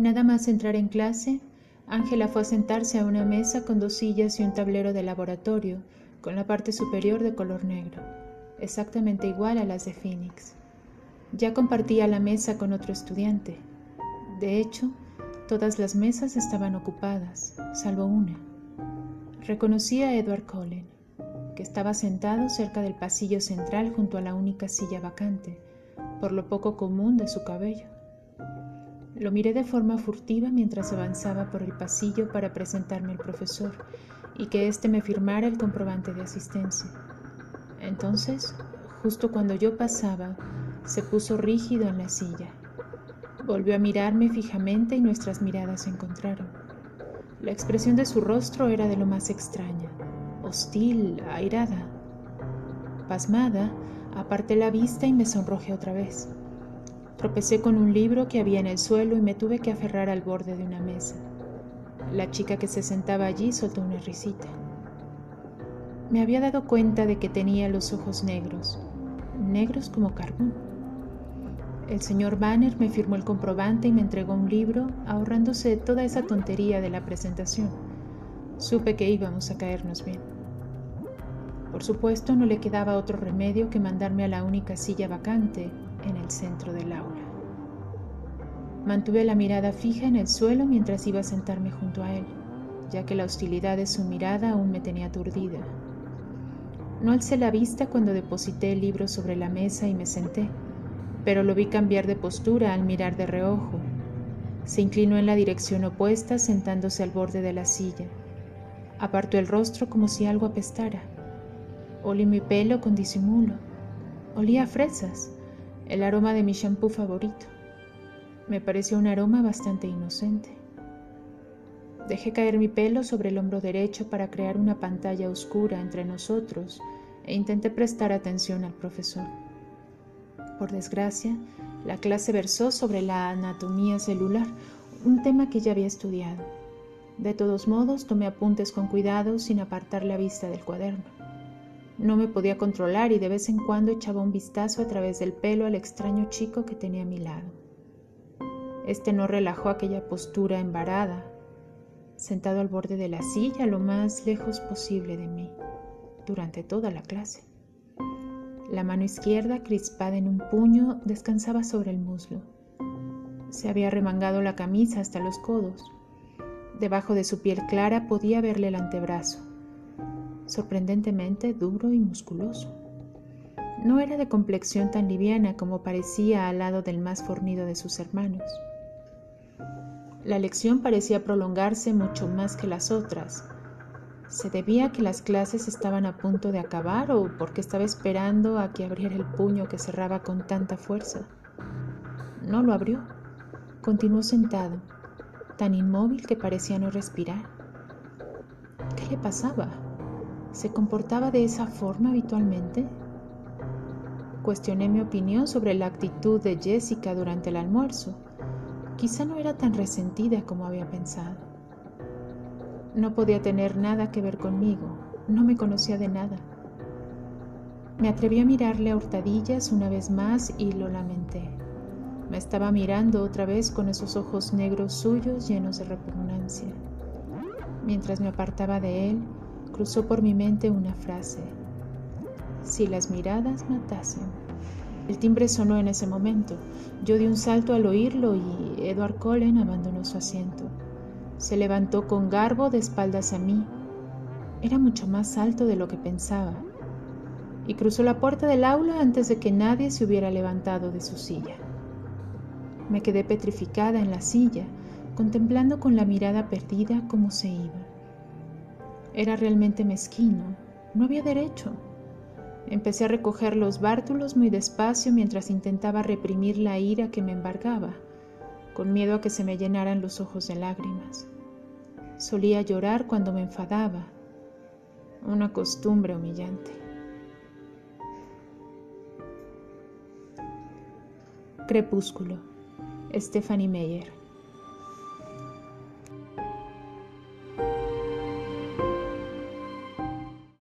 Nada más entrar en clase, Ángela fue a sentarse a una mesa con dos sillas y un tablero de laboratorio, con la parte superior de color negro, exactamente igual a las de Phoenix. Ya compartía la mesa con otro estudiante. De hecho, todas las mesas estaban ocupadas, salvo una. Reconocí a Edward Cullen, que estaba sentado cerca del pasillo central junto a la única silla vacante, por lo poco común de su cabello. Lo miré de forma furtiva mientras avanzaba por el pasillo para presentarme al profesor y que éste me firmara el comprobante de asistencia. Entonces, justo cuando yo pasaba, se puso rígido en la silla. Volvió a mirarme fijamente y nuestras miradas se encontraron. La expresión de su rostro era de lo más extraña, hostil, airada. Pasmada, aparté la vista y me sonrojé otra vez. Tropecé con un libro que había en el suelo y me tuve que aferrar al borde de una mesa. La chica que se sentaba allí soltó una risita. Me había dado cuenta de que tenía los ojos negros, negros como carbón. El señor Banner me firmó el comprobante y me entregó un libro, ahorrándose toda esa tontería de la presentación. Supe que íbamos a caernos bien. Por supuesto, no le quedaba otro remedio que mandarme a la única silla vacante en el centro del aula. Mantuve la mirada fija en el suelo mientras iba a sentarme junto a él, ya que la hostilidad de su mirada aún me tenía aturdida. No alcé la vista cuando deposité el libro sobre la mesa y me senté, pero lo vi cambiar de postura al mirar de reojo. Se inclinó en la dirección opuesta, sentándose al borde de la silla. Apartó el rostro como si algo apestara. Olí mi pelo con disimulo. Olía fresas el aroma de mi shampoo favorito. Me pareció un aroma bastante inocente. Dejé caer mi pelo sobre el hombro derecho para crear una pantalla oscura entre nosotros e intenté prestar atención al profesor. Por desgracia, la clase versó sobre la anatomía celular, un tema que ya había estudiado. De todos modos, tomé apuntes con cuidado sin apartar la vista del cuaderno. No me podía controlar y de vez en cuando echaba un vistazo a través del pelo al extraño chico que tenía a mi lado. Este no relajó aquella postura embarada, sentado al borde de la silla lo más lejos posible de mí, durante toda la clase. La mano izquierda, crispada en un puño, descansaba sobre el muslo. Se había remangado la camisa hasta los codos. Debajo de su piel clara podía verle el antebrazo sorprendentemente duro y musculoso. No era de complexión tan liviana como parecía al lado del más fornido de sus hermanos. La lección parecía prolongarse mucho más que las otras. ¿Se debía a que las clases estaban a punto de acabar o porque estaba esperando a que abriera el puño que cerraba con tanta fuerza? No lo abrió. Continuó sentado, tan inmóvil que parecía no respirar. ¿Qué le pasaba? ¿Se comportaba de esa forma habitualmente? Cuestioné mi opinión sobre la actitud de Jessica durante el almuerzo. Quizá no era tan resentida como había pensado. No podía tener nada que ver conmigo, no me conocía de nada. Me atreví a mirarle a hurtadillas una vez más y lo lamenté. Me estaba mirando otra vez con esos ojos negros suyos llenos de repugnancia. Mientras me apartaba de él, cruzó por mi mente una frase. Si las miradas matasen. El timbre sonó en ese momento. Yo di un salto al oírlo y Edward Cullen abandonó su asiento. Se levantó con garbo de espaldas a mí. Era mucho más alto de lo que pensaba. Y cruzó la puerta del aula antes de que nadie se hubiera levantado de su silla. Me quedé petrificada en la silla, contemplando con la mirada perdida cómo se iba. Era realmente mezquino, no había derecho. Empecé a recoger los bártulos muy despacio mientras intentaba reprimir la ira que me embargaba, con miedo a que se me llenaran los ojos de lágrimas. Solía llorar cuando me enfadaba, una costumbre humillante. Crepúsculo, Stephanie Meyer.